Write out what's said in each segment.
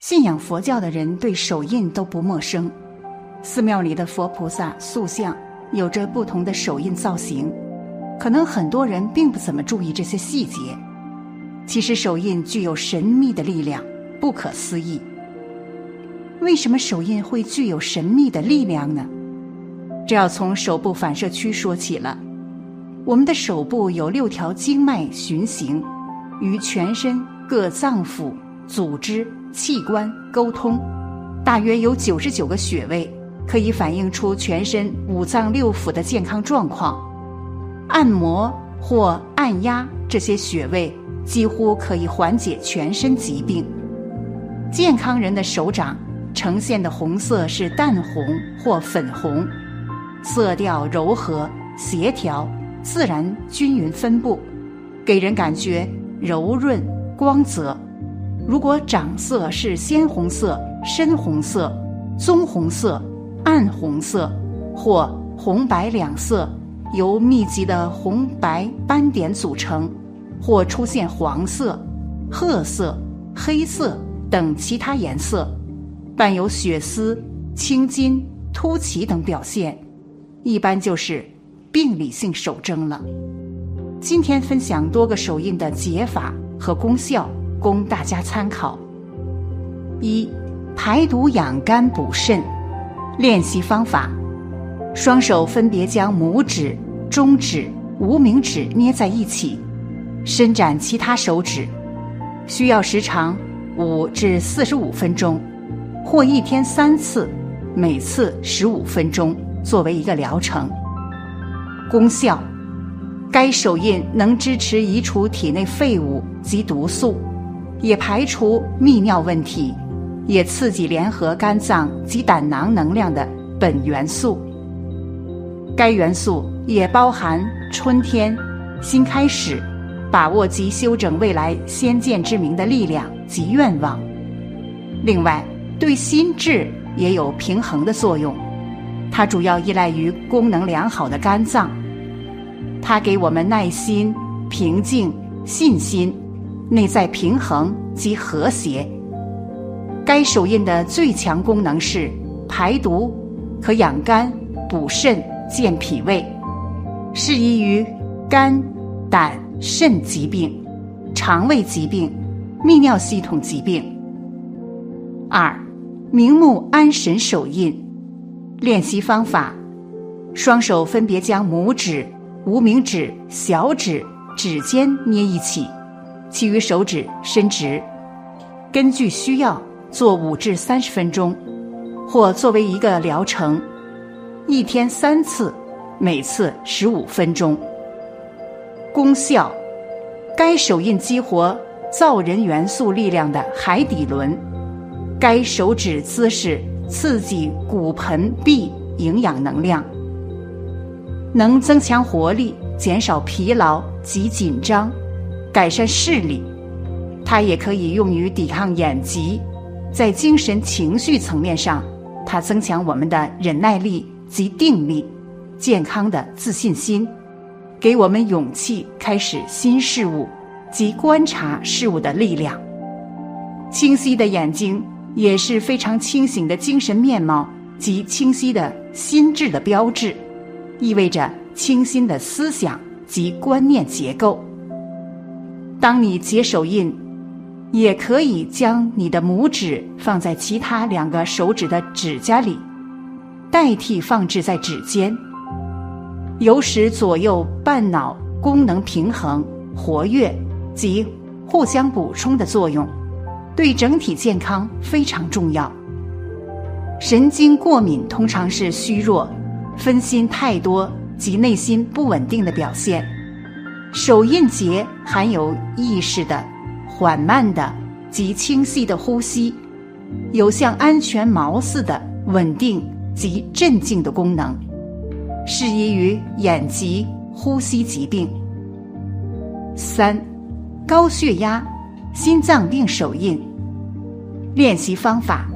信仰佛教的人对手印都不陌生，寺庙里的佛菩萨塑像有着不同的手印造型，可能很多人并不怎么注意这些细节。其实手印具有神秘的力量，不可思议。为什么手印会具有神秘的力量呢？这要从手部反射区说起了。我们的手部有六条经脉循行，与全身各脏腑、组织。器官沟通，大约有九十九个穴位，可以反映出全身五脏六腑的健康状况。按摩或按压这些穴位，几乎可以缓解全身疾病。健康人的手掌呈现的红色是淡红或粉红，色调柔和、协调、自然、均匀分布，给人感觉柔润、光泽。如果掌色是鲜红色、深红色、棕红色、暗红色，或红白两色，由密集的红白斑点组成，或出现黄色、褐色、黑色等其他颜色，伴有血丝、青筋、凸起等表现，一般就是病理性手征了。今天分享多个手印的解法和功效。供大家参考。一、排毒养肝补肾练习方法：双手分别将拇指、中指、无名指捏在一起，伸展其他手指，需要时长五至四十五分钟，或一天三次，每次十五分钟，作为一个疗程。功效：该手印能支持移除体内废物及毒素。也排除泌尿问题，也刺激联合肝脏及胆囊能量的苯元素。该元素也包含春天、新开始、把握及修整未来先见之明的力量及愿望。另外，对心智也有平衡的作用。它主要依赖于功能良好的肝脏，它给我们耐心、平静、信心。内在平衡及和谐。该手印的最强功能是排毒，可养肝、补肾、健脾胃，适宜于肝、胆、肾疾病、肠胃疾病、泌尿系统疾病。二，明目安神手印练习方法：双手分别将拇指、无名指、小指指尖捏一起。其余手指伸直，根据需要做五至三十分钟，或作为一个疗程，一天三次，每次十五分钟。功效：该手印激活造人元素力量的海底轮，该手指姿势刺激骨盆壁营养能量，能增强活力，减少疲劳及紧张。改善视力，它也可以用于抵抗眼疾。在精神情绪层面上，它增强我们的忍耐力及定力，健康的自信心，给我们勇气开始新事物及观察事物的力量。清晰的眼睛也是非常清醒的精神面貌及清晰的心智的标志，意味着清新的思想及观念结构。当你结手印，也可以将你的拇指放在其他两个手指的指甲里，代替放置在指尖，有使左右半脑功能平衡、活跃及互相补充的作用，对整体健康非常重要。神经过敏通常是虚弱、分心太多及内心不稳定的表现。手印结含有意识的、缓慢的及清晰的呼吸，有像安全锚似的稳定及镇静的功能，适宜于眼疾、呼吸疾病。三、高血压、心脏病手印练习方法：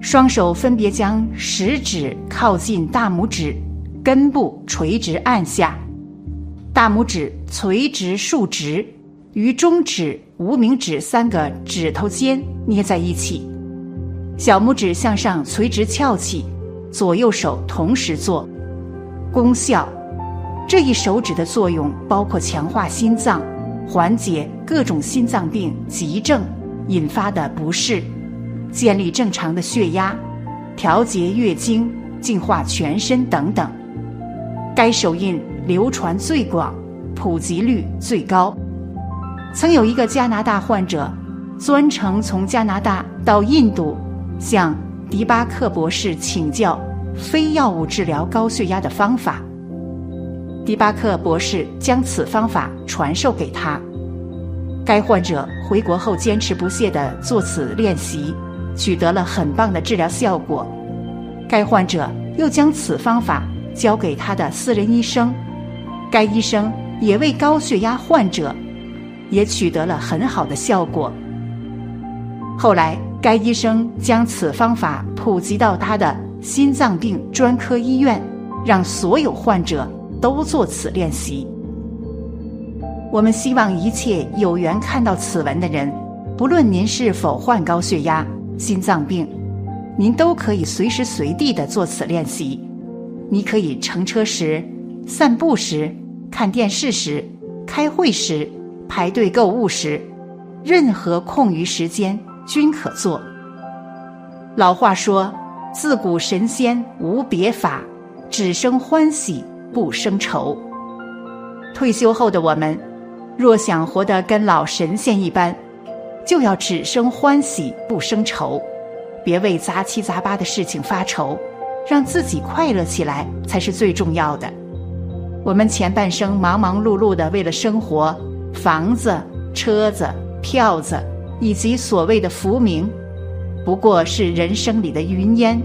双手分别将食指靠近大拇指根部，垂直按下。大拇指垂直竖直，与中指、无名指三个指头尖捏在一起，小拇指向上垂直翘起，左右手同时做。功效：这一手指的作用包括强化心脏，缓解各种心脏病急症引发的不适，建立正常的血压，调节月经，净化全身等等。该手印流传最广，普及率最高。曾有一个加拿大患者，专程从加拿大到印度，向迪巴克博士请教非药物治疗高血压的方法。迪巴克博士将此方法传授给他。该患者回国后坚持不懈地做此练习，取得了很棒的治疗效果。该患者又将此方法交给他的私人医生，该医生也为高血压患者。也取得了很好的效果。后来，该医生将此方法普及到他的心脏病专科医院，让所有患者都做此练习。我们希望一切有缘看到此文的人，不论您是否患高血压、心脏病，您都可以随时随地的做此练习。你可以乘车时、散步时、看电视时、开会时。排队购物时，任何空余时间均可做。老话说：“自古神仙无别法，只生欢喜不生愁。”退休后的我们，若想活得跟老神仙一般，就要只生欢喜不生愁，别为杂七杂八的事情发愁，让自己快乐起来才是最重要的。我们前半生忙忙碌碌的为了生活。房子、车子、票子，以及所谓的浮名，不过是人生里的云烟；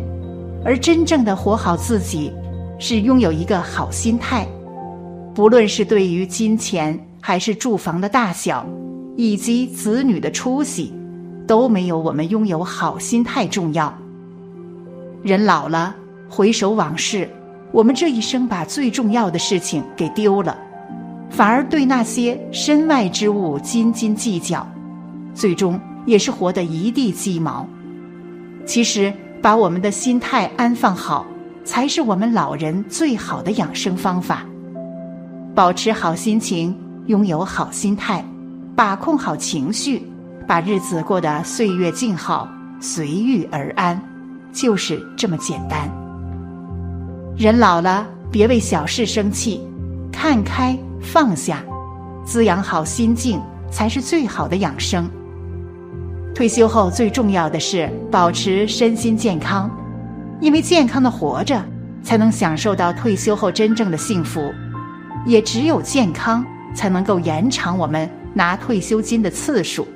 而真正的活好自己，是拥有一个好心态。不论是对于金钱，还是住房的大小，以及子女的出息，都没有我们拥有好心态重要。人老了，回首往事，我们这一生把最重要的事情给丢了。反而对那些身外之物斤斤计较，最终也是活得一地鸡毛。其实，把我们的心态安放好，才是我们老人最好的养生方法。保持好心情，拥有好心态，把控好情绪，把日子过得岁月静好、随遇而安，就是这么简单。人老了，别为小事生气，看开。放下，滋养好心境，才是最好的养生。退休后最重要的是保持身心健康，因为健康的活着，才能享受到退休后真正的幸福。也只有健康，才能够延长我们拿退休金的次数。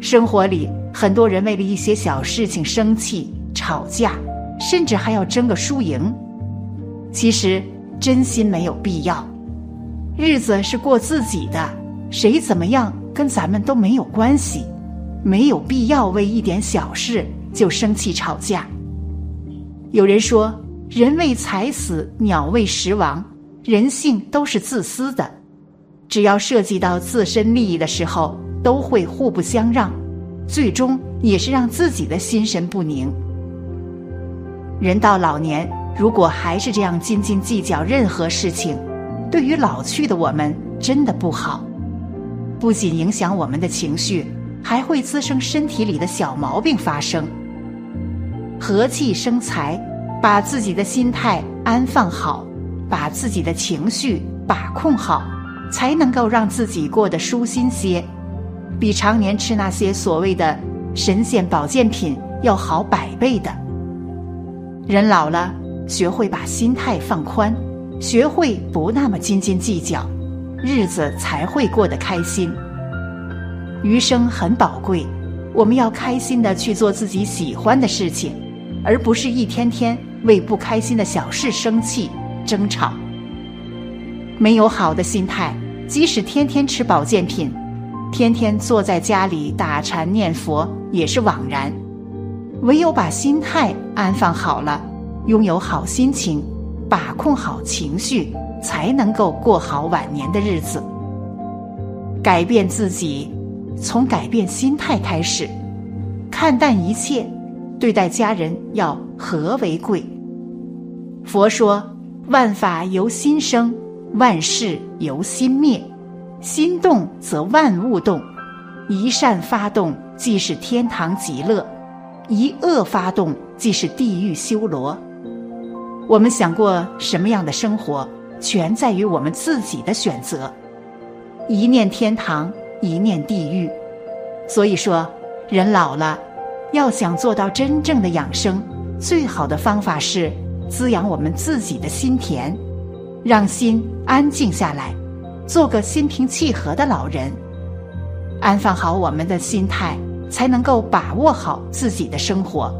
生活里，很多人为了一些小事情生气、吵架，甚至还要争个输赢。其实，真心没有必要。日子是过自己的，谁怎么样跟咱们都没有关系，没有必要为一点小事就生气吵架。有人说，人为财死，鸟为食亡，人性都是自私的，只要涉及到自身利益的时候，都会互不相让，最终也是让自己的心神不宁。人到老年，如果还是这样斤斤计较任何事情，对于老去的我们，真的不好，不仅影响我们的情绪，还会滋生身体里的小毛病发生。和气生财，把自己的心态安放好，把自己的情绪把控好，才能够让自己过得舒心些，比常年吃那些所谓的神仙保健品要好百倍的。人老了，学会把心态放宽。学会不那么斤斤计较，日子才会过得开心。余生很宝贵，我们要开心的去做自己喜欢的事情，而不是一天天为不开心的小事生气争吵。没有好的心态，即使天天吃保健品，天天坐在家里打禅念佛也是枉然。唯有把心态安放好了，拥有好心情。把控好情绪，才能够过好晚年的日子。改变自己，从改变心态开始，看淡一切，对待家人要和为贵。佛说：“万法由心生，万事由心灭。心动则万物动。一善发动，即是天堂极乐；一恶发动，即是地狱修罗。”我们想过什么样的生活，全在于我们自己的选择。一念天堂，一念地狱。所以说，人老了，要想做到真正的养生，最好的方法是。滋养我们自己的心田，让心安静下来，做个心平气和的老人，安放好我们的心态，才能够把握好自己的生活。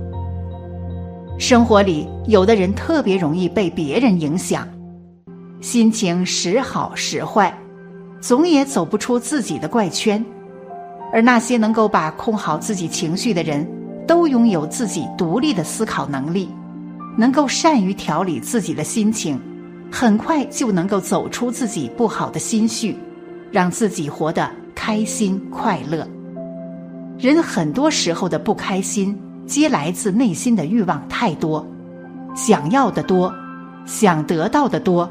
生活里，有的人特别容易被别人影响，心情时好时坏，总也走不出自己的怪圈。而那些能够把控好自己情绪的人，都拥有自己独立的思考能力。能够善于调理自己的心情，很快就能够走出自己不好的心绪，让自己活得开心快乐。人很多时候的不开心，皆来自内心的欲望太多，想要的多，想得到的多，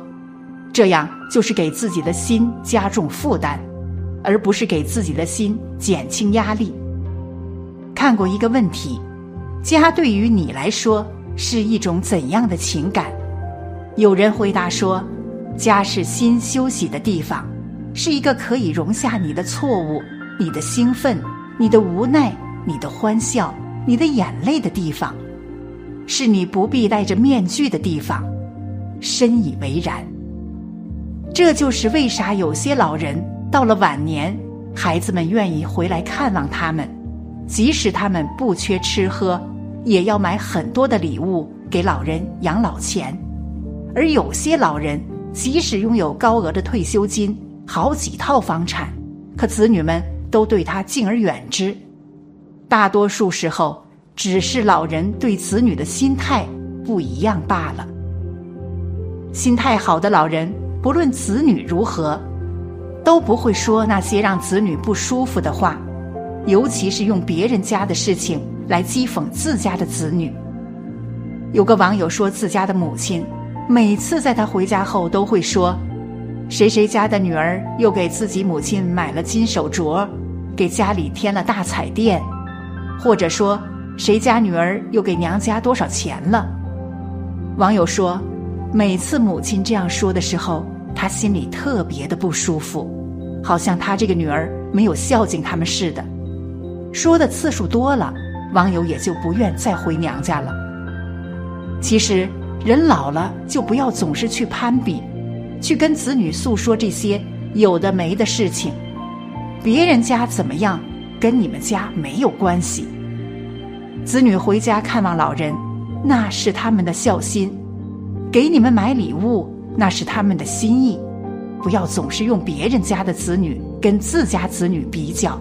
这样就是给自己的心加重负担，而不是给自己的心减轻压力。看过一个问题：家对于你来说？是一种怎样的情感？有人回答说：“家是心休息的地方，是一个可以容下你的错误、你的兴奋、你的无奈、你的欢笑、你的眼泪的地方，是你不必戴着面具的地方。”深以为然。这就是为啥有些老人到了晚年，孩子们愿意回来看望他们，即使他们不缺吃喝。也要买很多的礼物给老人养老钱，而有些老人即使拥有高额的退休金、好几套房产，可子女们都对他敬而远之。大多数时候，只是老人对子女的心态不一样罢了。心态好的老人，不论子女如何，都不会说那些让子女不舒服的话，尤其是用别人家的事情。来讥讽自家的子女。有个网友说，自家的母亲每次在他回家后都会说：“谁谁家的女儿又给自己母亲买了金手镯，给家里添了大彩电，或者说谁家女儿又给娘家多少钱了。”网友说，每次母亲这样说的时候，他心里特别的不舒服，好像他这个女儿没有孝敬他们似的。说的次数多了。网友也就不愿再回娘家了。其实，人老了就不要总是去攀比，去跟子女诉说这些有的没的事情。别人家怎么样，跟你们家没有关系。子女回家看望老人，那是他们的孝心；给你们买礼物，那是他们的心意。不要总是用别人家的子女跟自家子女比较。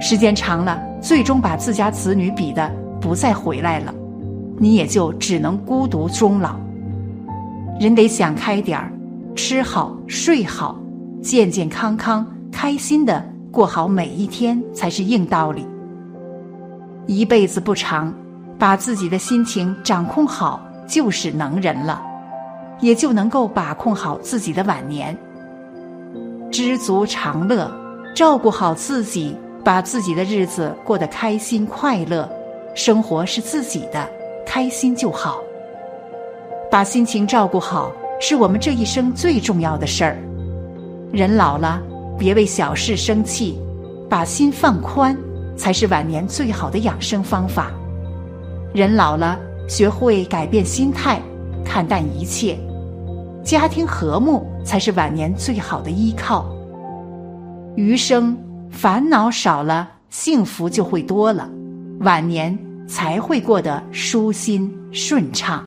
时间长了。最终把自家子女比的不再回来了，你也就只能孤独终老。人得想开点儿，吃好睡好，健健康康、开心的过好每一天才是硬道理。一辈子不长，把自己的心情掌控好就是能人了，也就能够把控好自己的晚年。知足常乐，照顾好自己。把自己的日子过得开心快乐，生活是自己的，开心就好。把心情照顾好，是我们这一生最重要的事儿。人老了，别为小事生气，把心放宽，才是晚年最好的养生方法。人老了，学会改变心态，看淡一切，家庭和睦才是晚年最好的依靠。余生。烦恼少了，幸福就会多了，晚年才会过得舒心顺畅。